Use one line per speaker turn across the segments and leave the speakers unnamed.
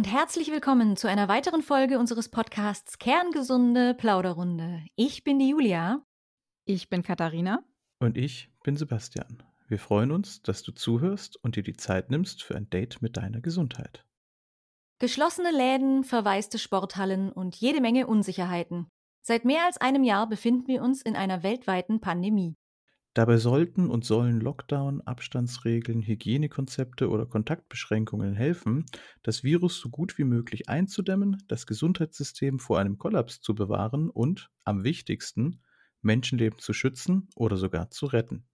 und herzlich willkommen zu einer weiteren Folge unseres Podcasts Kerngesunde Plauderrunde. Ich bin die Julia.
Ich bin Katharina.
Und ich bin Sebastian. Wir freuen uns, dass du zuhörst und dir die Zeit nimmst für ein Date mit deiner Gesundheit.
Geschlossene Läden, verwaiste Sporthallen und jede Menge Unsicherheiten. Seit mehr als einem Jahr befinden wir uns in einer weltweiten Pandemie.
Dabei sollten und sollen Lockdown, Abstandsregeln, Hygienekonzepte oder Kontaktbeschränkungen helfen, das Virus so gut wie möglich einzudämmen, das Gesundheitssystem vor einem Kollaps zu bewahren und, am wichtigsten, Menschenleben zu schützen oder sogar zu retten.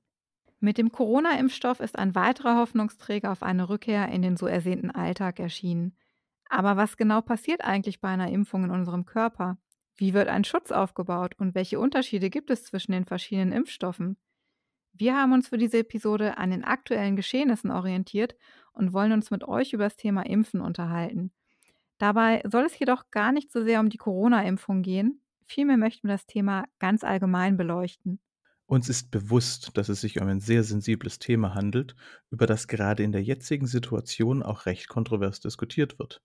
Mit dem Corona-Impfstoff ist ein weiterer Hoffnungsträger auf eine Rückkehr in den so ersehnten Alltag erschienen. Aber was genau passiert eigentlich bei einer Impfung in unserem Körper? Wie wird ein Schutz aufgebaut und welche Unterschiede gibt es zwischen den verschiedenen Impfstoffen? Wir haben uns für diese Episode an den aktuellen Geschehnissen orientiert und wollen uns mit euch über das Thema Impfen unterhalten. Dabei soll es jedoch gar nicht so sehr um die Corona-Impfung gehen. Vielmehr möchten wir das Thema ganz allgemein beleuchten.
Uns ist bewusst, dass es sich um ein sehr sensibles Thema handelt, über das gerade in der jetzigen Situation auch recht kontrovers diskutiert wird.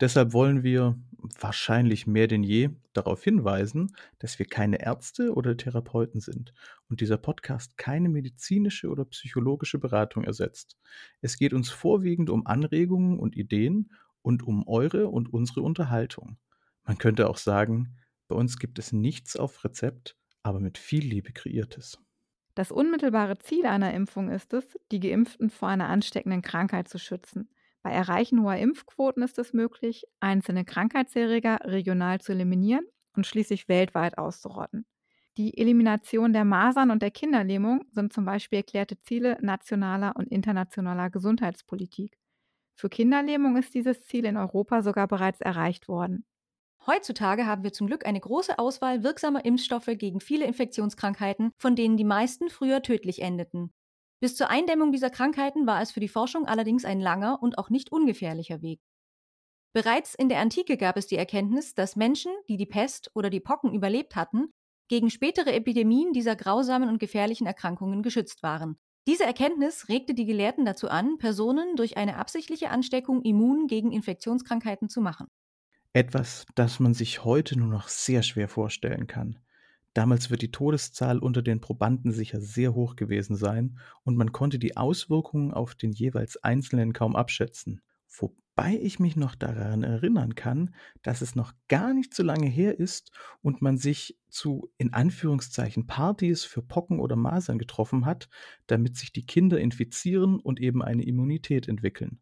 Deshalb wollen wir wahrscheinlich mehr denn je darauf hinweisen, dass wir keine Ärzte oder Therapeuten sind und dieser Podcast keine medizinische oder psychologische Beratung ersetzt. Es geht uns vorwiegend um Anregungen und Ideen und um eure und unsere Unterhaltung. Man könnte auch sagen, bei uns gibt es nichts auf Rezept, aber mit viel Liebe kreiertes.
Das unmittelbare Ziel einer Impfung ist es, die Geimpften vor einer ansteckenden Krankheit zu schützen. Bei Erreichen hoher Impfquoten ist es möglich, einzelne Krankheitserreger regional zu eliminieren und schließlich weltweit auszurotten. Die Elimination der Masern und der Kinderlähmung sind zum Beispiel erklärte Ziele nationaler und internationaler Gesundheitspolitik. Für Kinderlähmung ist dieses Ziel in Europa sogar bereits erreicht worden.
Heutzutage haben wir zum Glück eine große Auswahl wirksamer Impfstoffe gegen viele Infektionskrankheiten, von denen die meisten früher tödlich endeten. Bis zur Eindämmung dieser Krankheiten war es für die Forschung allerdings ein langer und auch nicht ungefährlicher Weg. Bereits in der Antike gab es die Erkenntnis, dass Menschen, die die Pest oder die Pocken überlebt hatten, gegen spätere Epidemien dieser grausamen und gefährlichen Erkrankungen geschützt waren. Diese Erkenntnis regte die Gelehrten dazu an, Personen durch eine absichtliche Ansteckung immun gegen Infektionskrankheiten zu machen.
Etwas, das man sich heute nur noch sehr schwer vorstellen kann. Damals wird die Todeszahl unter den Probanden sicher sehr hoch gewesen sein und man konnte die Auswirkungen auf den jeweils Einzelnen kaum abschätzen. Wobei ich mich noch daran erinnern kann, dass es noch gar nicht so lange her ist und man sich zu in Anführungszeichen Partys für Pocken oder Masern getroffen hat, damit sich die Kinder infizieren und eben eine Immunität entwickeln.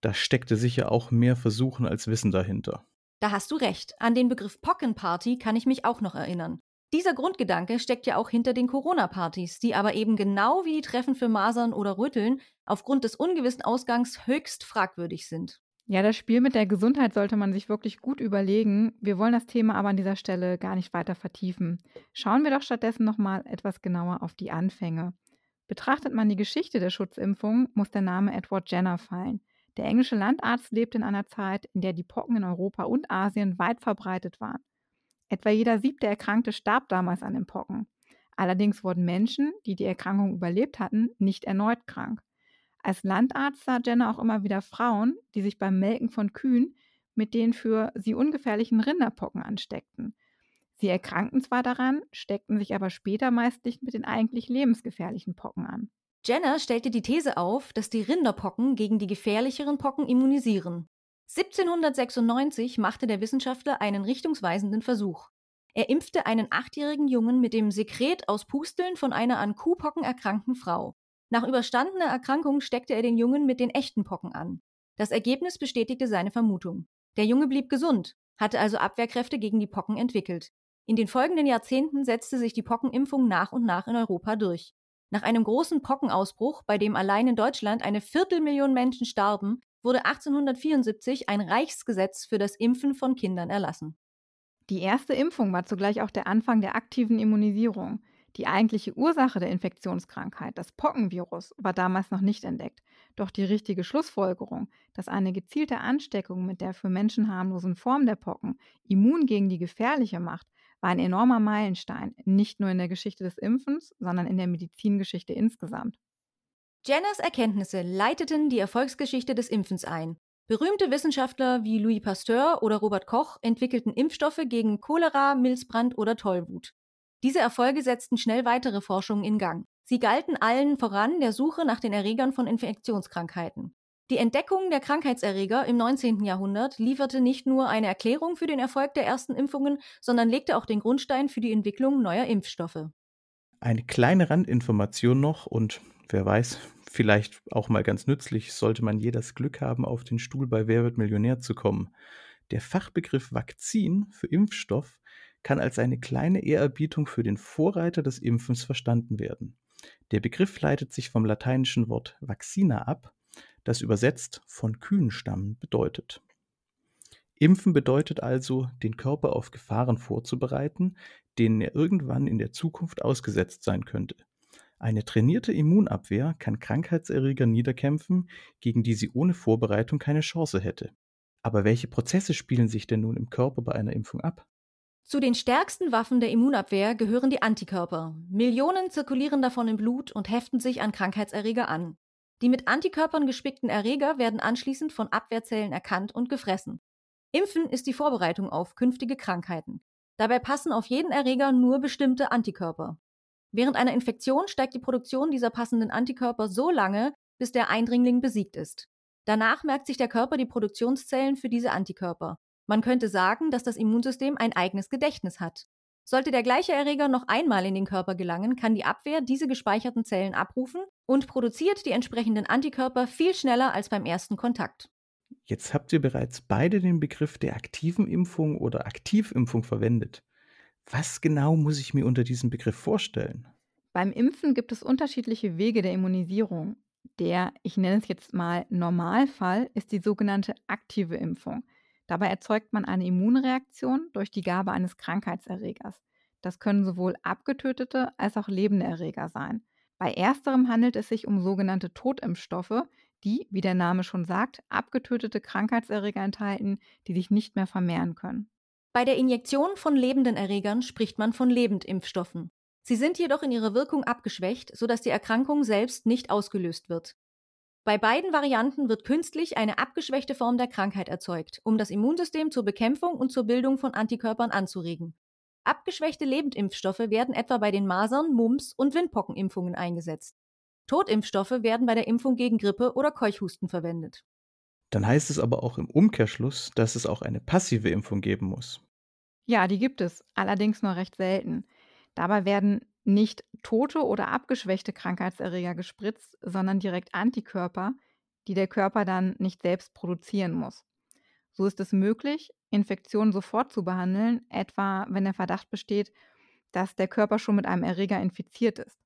Da steckte sicher auch mehr Versuchen als Wissen dahinter.
Da hast du recht. An den Begriff Pockenparty kann ich mich auch noch erinnern. Dieser Grundgedanke steckt ja auch hinter den Corona-Partys, die aber eben genau wie die Treffen für Masern oder Rütteln aufgrund des ungewissen Ausgangs höchst fragwürdig sind.
Ja, das Spiel mit der Gesundheit sollte man sich wirklich gut überlegen. Wir wollen das Thema aber an dieser Stelle gar nicht weiter vertiefen. Schauen wir doch stattdessen nochmal etwas genauer auf die Anfänge. Betrachtet man die Geschichte der Schutzimpfung, muss der Name Edward Jenner fallen. Der englische Landarzt lebte in einer Zeit, in der die Pocken in Europa und Asien weit verbreitet waren. Etwa jeder siebte Erkrankte starb damals an den Pocken. Allerdings wurden Menschen, die die Erkrankung überlebt hatten, nicht erneut krank. Als Landarzt sah Jenner auch immer wieder Frauen, die sich beim Melken von Kühen mit den für sie ungefährlichen Rinderpocken ansteckten. Sie erkrankten zwar daran, steckten sich aber später meist nicht mit den eigentlich lebensgefährlichen Pocken an.
Jenner stellte die These auf, dass die Rinderpocken gegen die gefährlicheren Pocken immunisieren. 1796 machte der Wissenschaftler einen richtungsweisenden Versuch. Er impfte einen achtjährigen Jungen mit dem Sekret aus Pusteln von einer an Kuhpocken erkrankten Frau. Nach überstandener Erkrankung steckte er den Jungen mit den echten Pocken an. Das Ergebnis bestätigte seine Vermutung. Der Junge blieb gesund, hatte also Abwehrkräfte gegen die Pocken entwickelt. In den folgenden Jahrzehnten setzte sich die Pockenimpfung nach und nach in Europa durch. Nach einem großen Pockenausbruch, bei dem allein in Deutschland eine Viertelmillion Menschen starben, wurde 1874 ein Reichsgesetz für das Impfen von Kindern erlassen.
Die erste Impfung war zugleich auch der Anfang der aktiven Immunisierung. Die eigentliche Ursache der Infektionskrankheit, das Pockenvirus, war damals noch nicht entdeckt. Doch die richtige Schlussfolgerung, dass eine gezielte Ansteckung mit der für Menschen harmlosen Form der Pocken immun gegen die gefährliche macht, war ein enormer Meilenstein, nicht nur in der Geschichte des Impfens, sondern in der Medizingeschichte insgesamt.
Jenners Erkenntnisse leiteten die Erfolgsgeschichte des Impfens ein. Berühmte Wissenschaftler wie Louis Pasteur oder Robert Koch entwickelten Impfstoffe gegen Cholera, Milzbrand oder Tollwut. Diese Erfolge setzten schnell weitere Forschungen in Gang. Sie galten allen voran der Suche nach den Erregern von Infektionskrankheiten. Die Entdeckung der Krankheitserreger im 19. Jahrhundert lieferte nicht nur eine Erklärung für den Erfolg der ersten Impfungen, sondern legte auch den Grundstein für die Entwicklung neuer Impfstoffe.
Eine kleine Randinformation noch und wer weiß, vielleicht auch mal ganz nützlich, sollte man je das Glück haben, auf den Stuhl bei Wer wird Millionär zu kommen. Der Fachbegriff Vakzin für Impfstoff kann als eine kleine Ehrerbietung für den Vorreiter des Impfens verstanden werden. Der Begriff leitet sich vom lateinischen Wort vaccina ab, das übersetzt von Kühen stammen bedeutet. Impfen bedeutet also, den Körper auf Gefahren vorzubereiten, denen er irgendwann in der Zukunft ausgesetzt sein könnte. Eine trainierte Immunabwehr kann Krankheitserreger niederkämpfen, gegen die sie ohne Vorbereitung keine Chance hätte. Aber welche Prozesse spielen sich denn nun im Körper bei einer Impfung ab?
Zu den stärksten Waffen der Immunabwehr gehören die Antikörper. Millionen zirkulieren davon im Blut und heften sich an Krankheitserreger an. Die mit Antikörpern gespickten Erreger werden anschließend von Abwehrzellen erkannt und gefressen. Impfen ist die Vorbereitung auf künftige Krankheiten. Dabei passen auf jeden Erreger nur bestimmte Antikörper. Während einer Infektion steigt die Produktion dieser passenden Antikörper so lange, bis der Eindringling besiegt ist. Danach merkt sich der Körper die Produktionszellen für diese Antikörper. Man könnte sagen, dass das Immunsystem ein eigenes Gedächtnis hat. Sollte der gleiche Erreger noch einmal in den Körper gelangen, kann die Abwehr diese gespeicherten Zellen abrufen und produziert die entsprechenden Antikörper viel schneller als beim ersten Kontakt.
Jetzt habt ihr bereits beide den Begriff der aktiven Impfung oder Aktivimpfung verwendet. Was genau muss ich mir unter diesem Begriff vorstellen?
Beim Impfen gibt es unterschiedliche Wege der Immunisierung. Der, ich nenne es jetzt mal Normalfall, ist die sogenannte aktive Impfung. Dabei erzeugt man eine Immunreaktion durch die Gabe eines Krankheitserregers. Das können sowohl abgetötete als auch lebende Erreger sein. Bei ersterem handelt es sich um sogenannte Totimpfstoffe, die, wie der Name schon sagt, abgetötete Krankheitserreger enthalten, die sich nicht mehr vermehren können.
Bei der Injektion von lebenden Erregern spricht man von Lebendimpfstoffen. Sie sind jedoch in ihrer Wirkung abgeschwächt, sodass die Erkrankung selbst nicht ausgelöst wird. Bei beiden Varianten wird künstlich eine abgeschwächte Form der Krankheit erzeugt, um das Immunsystem zur Bekämpfung und zur Bildung von Antikörpern anzuregen. Abgeschwächte Lebendimpfstoffe werden etwa bei den Masern-, Mumps- und Windpockenimpfungen eingesetzt. Totimpfstoffe werden bei der Impfung gegen Grippe oder Keuchhusten verwendet.
Dann heißt es aber auch im Umkehrschluss, dass es auch eine passive Impfung geben muss.
Ja, die gibt es, allerdings nur recht selten. Dabei werden nicht tote oder abgeschwächte Krankheitserreger gespritzt, sondern direkt Antikörper, die der Körper dann nicht selbst produzieren muss. So ist es möglich, Infektionen sofort zu behandeln, etwa wenn der Verdacht besteht, dass der Körper schon mit einem Erreger infiziert ist.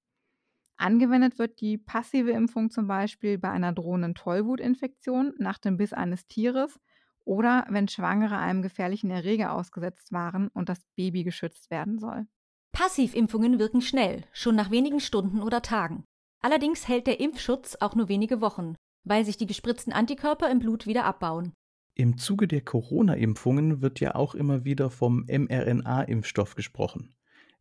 Angewendet wird die passive Impfung zum Beispiel bei einer drohenden Tollwutinfektion nach dem Biss eines Tieres oder wenn Schwangere einem gefährlichen Erreger ausgesetzt waren und das Baby geschützt werden soll.
Passivimpfungen wirken schnell, schon nach wenigen Stunden oder Tagen. Allerdings hält der Impfschutz auch nur wenige Wochen, weil sich die gespritzten Antikörper im Blut wieder abbauen.
Im Zuge der Corona-Impfungen wird ja auch immer wieder vom mRNA-Impfstoff gesprochen.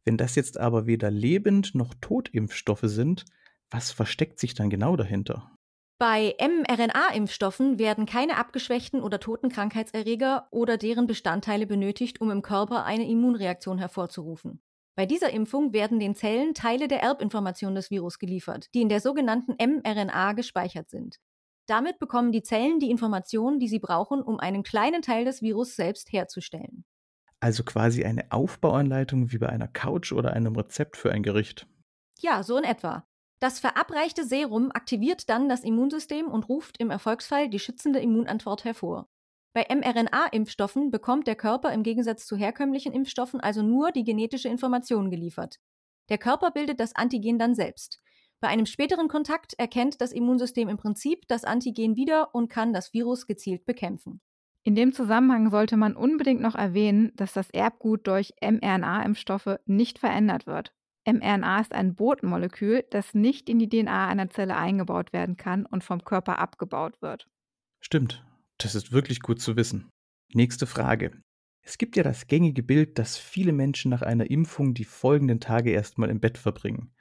Wenn das jetzt aber weder Lebend- noch Totimpfstoffe sind, was versteckt sich dann genau dahinter?
Bei mRNA-Impfstoffen werden keine abgeschwächten oder toten Krankheitserreger oder deren Bestandteile benötigt, um im Körper eine Immunreaktion hervorzurufen. Bei dieser Impfung werden den Zellen Teile der Erbinformation des Virus geliefert, die in der sogenannten mRNA gespeichert sind. Damit bekommen die Zellen die Informationen, die sie brauchen, um einen kleinen Teil des Virus selbst herzustellen.
Also quasi eine Aufbauanleitung wie bei einer Couch oder einem Rezept für ein Gericht.
Ja, so in etwa. Das verabreichte Serum aktiviert dann das Immunsystem und ruft im Erfolgsfall die schützende Immunantwort hervor. Bei mRNA-Impfstoffen bekommt der Körper im Gegensatz zu herkömmlichen Impfstoffen also nur die genetische Information geliefert. Der Körper bildet das Antigen dann selbst. Bei einem späteren Kontakt erkennt das Immunsystem im Prinzip das Antigen wieder und kann das Virus gezielt bekämpfen.
In dem Zusammenhang sollte man unbedingt noch erwähnen, dass das Erbgut durch mRNA-Impfstoffe nicht verändert wird. mRNA ist ein Botenmolekül, das nicht in die DNA einer Zelle eingebaut werden kann und vom Körper abgebaut wird.
Stimmt. Das ist wirklich gut zu wissen. Nächste Frage. Es gibt ja das gängige Bild, dass viele Menschen nach einer Impfung die folgenden Tage erstmal im Bett verbringen.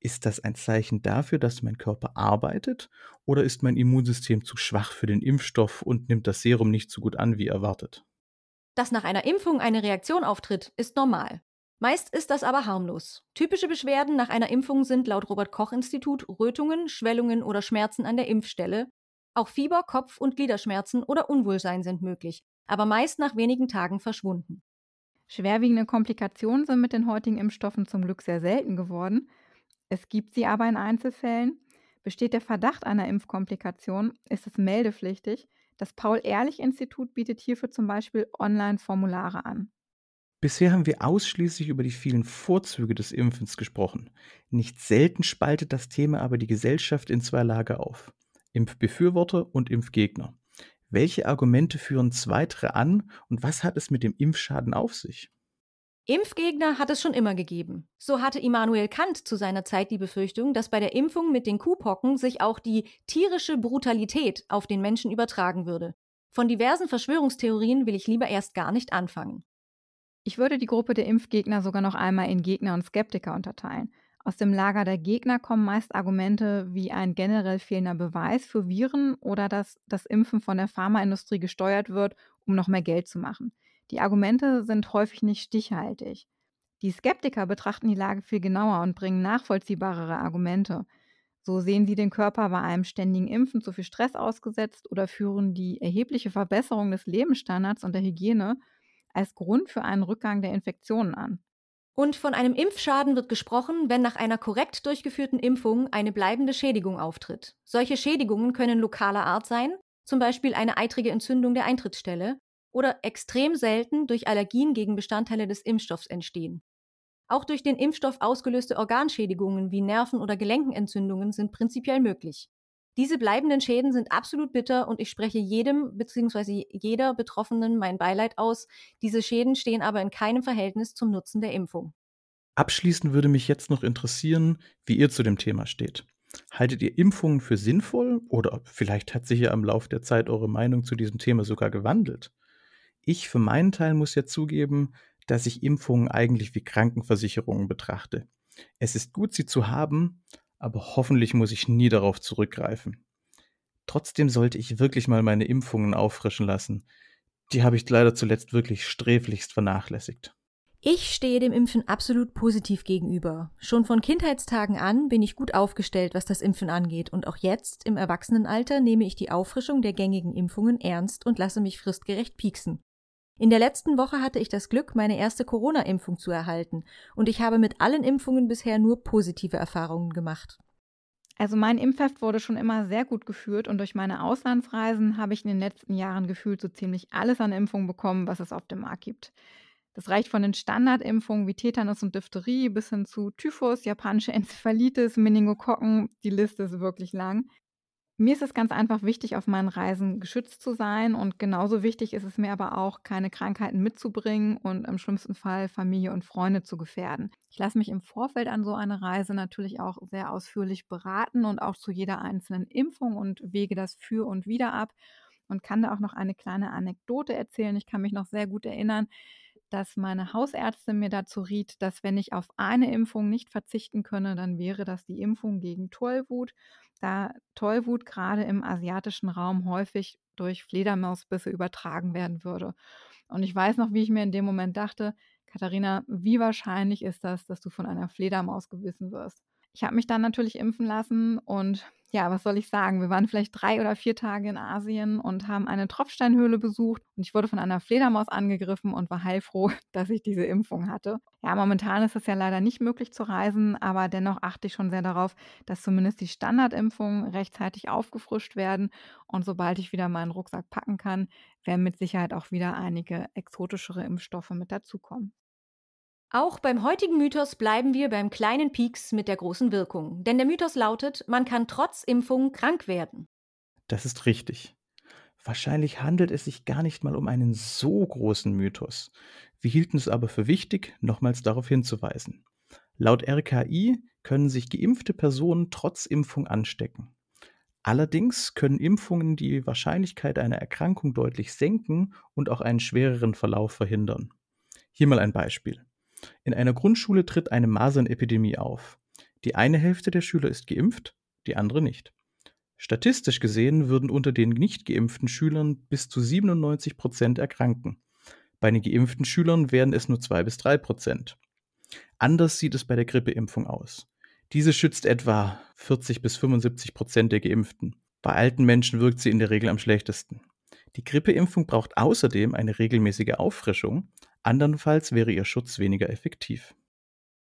Ist das ein Zeichen dafür, dass mein Körper arbeitet oder ist mein Immunsystem zu schwach für den Impfstoff und nimmt das Serum nicht so gut an wie erwartet?
Dass nach einer Impfung eine Reaktion auftritt, ist normal. Meist ist das aber harmlos. Typische Beschwerden nach einer Impfung sind laut Robert Koch Institut Rötungen, Schwellungen oder Schmerzen an der Impfstelle. Auch Fieber, Kopf- und Gliederschmerzen oder Unwohlsein sind möglich, aber meist nach wenigen Tagen verschwunden.
Schwerwiegende Komplikationen sind mit den heutigen Impfstoffen zum Glück sehr selten geworden. Es gibt sie aber in Einzelfällen. Besteht der Verdacht einer Impfkomplikation, ist es meldepflichtig. Das Paul-Ehrlich-Institut bietet hierfür zum Beispiel Online-Formulare an.
Bisher haben wir ausschließlich über die vielen Vorzüge des Impfens gesprochen. Nicht selten spaltet das Thema aber die Gesellschaft in zwei Lager auf. Impfbefürworter und Impfgegner. Welche Argumente führen Zweitere an und was hat es mit dem Impfschaden auf sich?
Impfgegner hat es schon immer gegeben. So hatte Immanuel Kant zu seiner Zeit die Befürchtung, dass bei der Impfung mit den Kuhpocken sich auch die tierische Brutalität auf den Menschen übertragen würde. Von diversen Verschwörungstheorien will ich lieber erst gar nicht anfangen.
Ich würde die Gruppe der Impfgegner sogar noch einmal in Gegner und Skeptiker unterteilen. Aus dem Lager der Gegner kommen meist Argumente wie ein generell fehlender Beweis für Viren oder dass das Impfen von der Pharmaindustrie gesteuert wird, um noch mehr Geld zu machen. Die Argumente sind häufig nicht stichhaltig. Die Skeptiker betrachten die Lage viel genauer und bringen nachvollziehbarere Argumente. So sehen sie den Körper bei einem ständigen Impfen zu viel Stress ausgesetzt oder führen die erhebliche Verbesserung des Lebensstandards und der Hygiene als Grund für einen Rückgang der Infektionen an.
Und von einem Impfschaden wird gesprochen, wenn nach einer korrekt durchgeführten Impfung eine bleibende Schädigung auftritt. Solche Schädigungen können lokaler Art sein, zum Beispiel eine eitrige Entzündung der Eintrittsstelle, oder extrem selten durch Allergien gegen Bestandteile des Impfstoffs entstehen. Auch durch den Impfstoff ausgelöste Organschädigungen wie Nerven- oder Gelenkenentzündungen sind prinzipiell möglich. Diese bleibenden Schäden sind absolut bitter und ich spreche jedem bzw. jeder Betroffenen mein Beileid aus. Diese Schäden stehen aber in keinem Verhältnis zum Nutzen der Impfung.
Abschließend würde mich jetzt noch interessieren, wie ihr zu dem Thema steht. Haltet ihr Impfungen für sinnvoll oder vielleicht hat sich ja im Laufe der Zeit eure Meinung zu diesem Thema sogar gewandelt? Ich für meinen Teil muss ja zugeben, dass ich Impfungen eigentlich wie Krankenversicherungen betrachte. Es ist gut, sie zu haben, aber hoffentlich muss ich nie darauf zurückgreifen. Trotzdem sollte ich wirklich mal meine Impfungen auffrischen lassen. Die habe ich leider zuletzt wirklich sträflichst vernachlässigt.
Ich stehe dem Impfen absolut positiv gegenüber. Schon von Kindheitstagen an bin ich gut aufgestellt, was das Impfen angeht, und auch jetzt im Erwachsenenalter nehme ich die Auffrischung der gängigen Impfungen ernst und lasse mich fristgerecht pieksen. In der letzten Woche hatte ich das Glück, meine erste Corona-Impfung zu erhalten, und ich habe mit allen Impfungen bisher nur positive Erfahrungen gemacht.
Also mein Impfheft wurde schon immer sehr gut geführt und durch meine Auslandsreisen habe ich in den letzten Jahren gefühlt so ziemlich alles an Impfungen bekommen, was es auf dem Markt gibt. Das reicht von den Standardimpfungen wie Tetanus und Diphtherie bis hin zu Typhus, japanische Enzephalitis, Meningokokken. Die Liste ist wirklich lang. Mir ist es ganz einfach wichtig, auf meinen Reisen geschützt zu sein und genauso wichtig ist es mir aber auch, keine Krankheiten mitzubringen und im schlimmsten Fall Familie und Freunde zu gefährden. Ich lasse mich im Vorfeld an so eine Reise natürlich auch sehr ausführlich beraten und auch zu jeder einzelnen Impfung und wege das für und wieder ab und kann da auch noch eine kleine Anekdote erzählen. Ich kann mich noch sehr gut erinnern, dass meine Hausärztin mir dazu riet, dass wenn ich auf eine Impfung nicht verzichten könne, dann wäre das die Impfung gegen Tollwut da Tollwut gerade im asiatischen Raum häufig durch Fledermausbisse übertragen werden würde. Und ich weiß noch, wie ich mir in dem Moment dachte, Katharina, wie wahrscheinlich ist das, dass du von einer Fledermaus gewissen wirst? Ich habe mich dann natürlich impfen lassen und ja, was soll ich sagen? Wir waren vielleicht drei oder vier Tage in Asien und haben eine Tropfsteinhöhle besucht und ich wurde von einer Fledermaus angegriffen und war heilfroh, dass ich diese Impfung hatte. Ja, momentan ist es ja leider nicht möglich zu reisen, aber dennoch achte ich schon sehr darauf, dass zumindest die Standardimpfungen rechtzeitig aufgefrischt werden und sobald ich wieder meinen Rucksack packen kann, werden mit Sicherheit auch wieder einige exotischere Impfstoffe mit dazukommen.
Auch beim heutigen Mythos bleiben wir beim kleinen Pieks mit der großen Wirkung. Denn der Mythos lautet, man kann trotz Impfung krank werden.
Das ist richtig. Wahrscheinlich handelt es sich gar nicht mal um einen so großen Mythos. Wir hielten es aber für wichtig, nochmals darauf hinzuweisen. Laut RKI können sich geimpfte Personen trotz Impfung anstecken. Allerdings können Impfungen die Wahrscheinlichkeit einer Erkrankung deutlich senken und auch einen schwereren Verlauf verhindern. Hier mal ein Beispiel. In einer Grundschule tritt eine Masernepidemie auf. Die eine Hälfte der Schüler ist geimpft, die andere nicht. Statistisch gesehen würden unter den nicht geimpften Schülern bis zu 97 Prozent erkranken. Bei den geimpften Schülern wären es nur 2 bis 3 Prozent. Anders sieht es bei der Grippeimpfung aus. Diese schützt etwa 40 bis 75 Prozent der Geimpften. Bei alten Menschen wirkt sie in der Regel am schlechtesten. Die Grippeimpfung braucht außerdem eine regelmäßige Auffrischung, andernfalls wäre ihr Schutz weniger effektiv.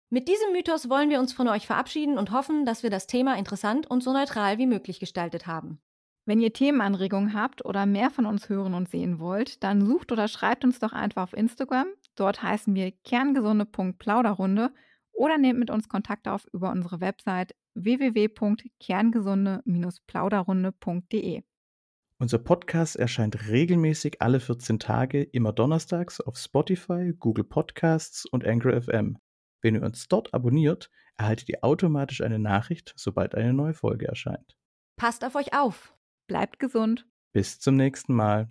Mit diesem Mythos wollen wir uns von euch verabschieden und hoffen, dass wir das Thema interessant und so neutral wie möglich gestaltet haben.
Wenn ihr Themenanregungen habt oder mehr von uns hören und sehen wollt, dann sucht oder schreibt uns doch einfach auf Instagram. Dort heißen wir kerngesunde.plauderrunde oder nehmt mit uns Kontakt auf über unsere Website www.kerngesunde-plauderrunde.de.
Unser Podcast erscheint regelmäßig alle 14 Tage, immer donnerstags auf Spotify, Google Podcasts und Anchor FM. Wenn ihr uns dort abonniert, erhaltet ihr automatisch eine Nachricht, sobald eine neue Folge erscheint.
Passt auf euch auf.
Bleibt gesund.
Bis zum nächsten Mal.